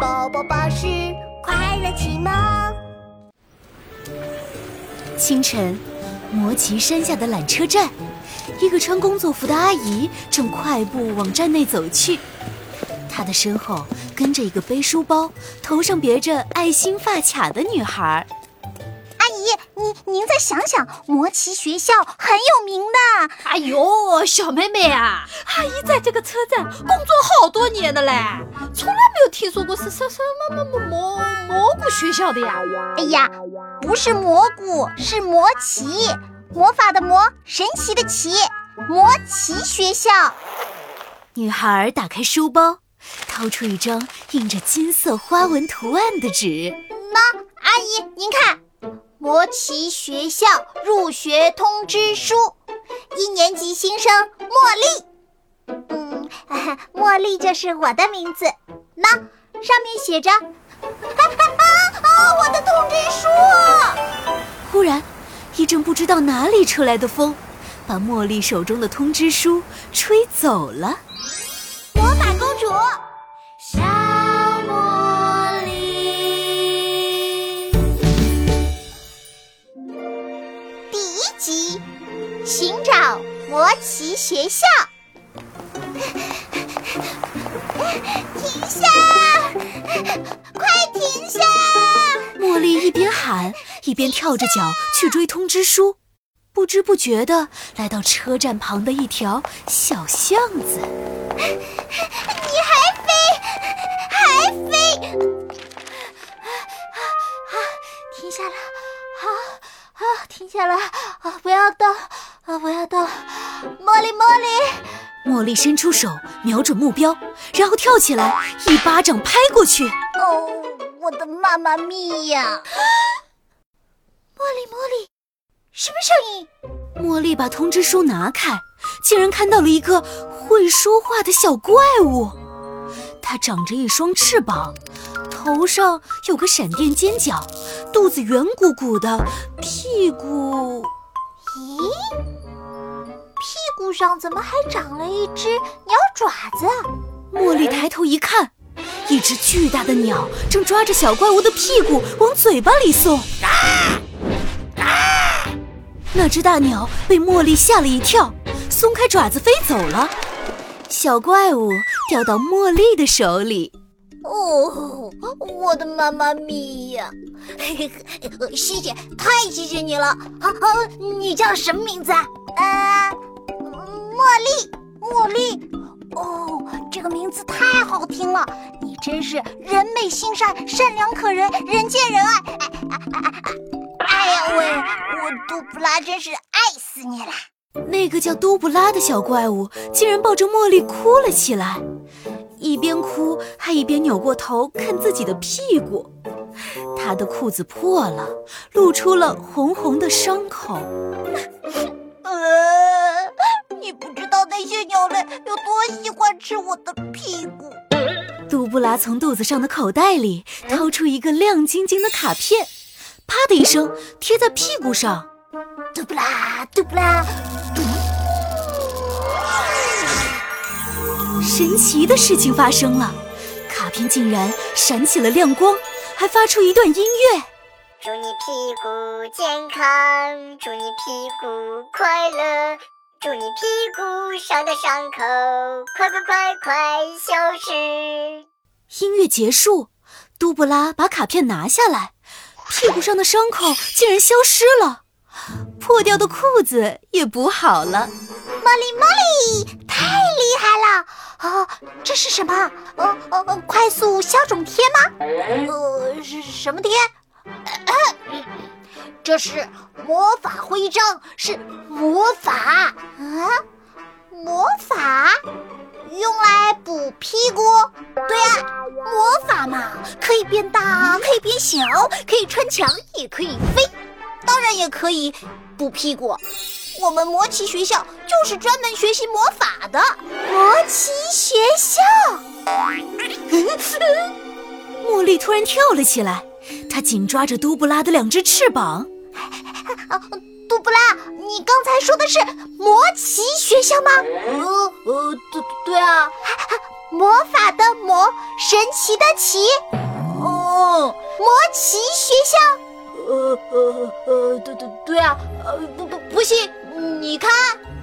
宝宝巴士快乐启蒙。清晨，魔奇山下的缆车站，一个穿工作服的阿姨正快步往站内走去。她的身后跟着一个背书包、头上别着爱心发卡的女孩。您您再想想，魔奇学校很有名的。哎呦，小妹妹啊，阿姨在这个车站工作好多年了嘞，从来没有听说过是什什么么蘑蘑菇学校的呀。哎呀，不是蘑菇，是魔奇，魔法的魔，神奇的奇，魔奇学校。女孩打开书包，掏出一张印着金色花纹图案的纸。那阿姨，您看。魔奇学校入学通知书，一年级新生茉莉。嗯，茉莉就是我的名字。那上面写着：“啊啊！我的通知书！”忽然，一阵不知道哪里出来的风，把茉莉手中的通知书吹走了。魔法公主。寻找魔奇学校！停下！快停下！茉莉一边喊，一边跳着脚去追通知书，不知不觉的来到车站旁的一条小巷子。你还飞，还飞！啊啊，停下了，好！啊，停下了！啊，不要动！啊，我要动！茉莉，茉莉，茉莉伸出手，瞄准目标，然后跳起来，一巴掌拍过去。哦，我的妈妈咪呀！茉莉，茉莉，什么声音？茉莉把通知书拿开，竟然看到了一个会说话的小怪物。它长着一双翅膀。头上有个闪电尖角，肚子圆鼓鼓的，屁股……咦，屁股上怎么还长了一只鸟爪子？茉莉抬头一看，一只巨大的鸟正抓着小怪物的屁股往嘴巴里送。啊啊！那只大鸟被茉莉吓了一跳，松开爪子飞走了。小怪物掉到茉莉的手里。哦，我的妈妈咪呀！谢谢，太谢谢你了。好，好，你叫什么名字啊？呃，茉茉莉，茉莉。哦，这个名字太好听了。你真是人美心善，善良可人，人见人爱。哎哎哎哎！哎呀喂，我杜布拉真是爱死你了。那个叫杜布拉的小怪物竟然抱着茉莉哭了起来。一边哭还一边扭过头看自己的屁股，他的裤子破了，露出了红红的伤口。有多喜欢吃我的屁股。杜布拉从肚子上的口袋里掏出一个亮晶晶的卡片，啪的一声贴在屁股上。杜布拉，杜布拉。神奇的事情发生了，卡片竟然闪起了亮光，还发出一段音乐。祝你屁股健康，祝你屁股快乐，祝你屁股上的伤口快快快快消失。音乐结束，杜布拉把卡片拿下来，屁股上的伤口竟然消失了，破掉的裤子也补好了。茉莉，茉莉，太厉害了！哦，这是什么？哦哦哦，快速消肿贴吗？呃，是什么贴？这是魔法徽章，是魔法啊！魔法用来补屁股？对呀，魔法嘛，可以变大，可以变小，可以穿墙，也可以飞，当然也可以补屁股。我们魔奇学校就是专门学习魔法的。魔奇学校，茉莉突然跳了起来，她紧抓着都布拉的两只翅膀。杜布拉，你刚才说的是魔奇学校吗？呃呃，对对啊。魔法的魔，神奇的奇。哦，魔奇学校。呃呃呃，对对对啊，呃不不不信，你看，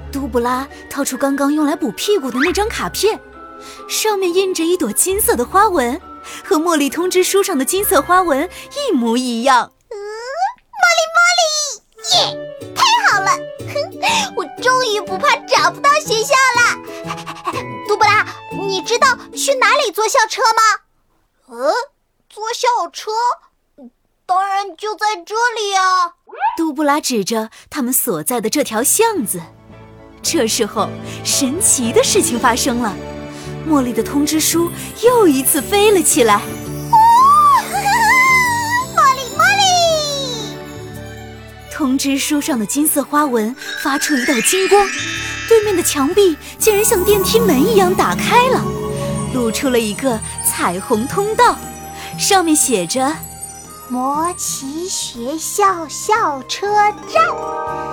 杜布拉掏出刚刚用来补屁股的那张卡片，上面印着一朵金色的花纹，和茉莉通知书上的金色花纹一模一样。嗯，茉莉茉莉，耶，太好了！哼，我终于不怕找不到学校了。杜布拉，你知道去哪里坐校车吗？嗯，坐校车。当然就在这里啊！杜布拉指着他们所在的这条巷子。这时候，神奇的事情发生了，茉莉的通知书又一次飞了起来。哦，茉莉茉莉！通知书上的金色花纹发出一道金光，对面的墙壁竟然像电梯门一样打开了，露出了一个彩虹通道，上面写着。魔奇学校校车站。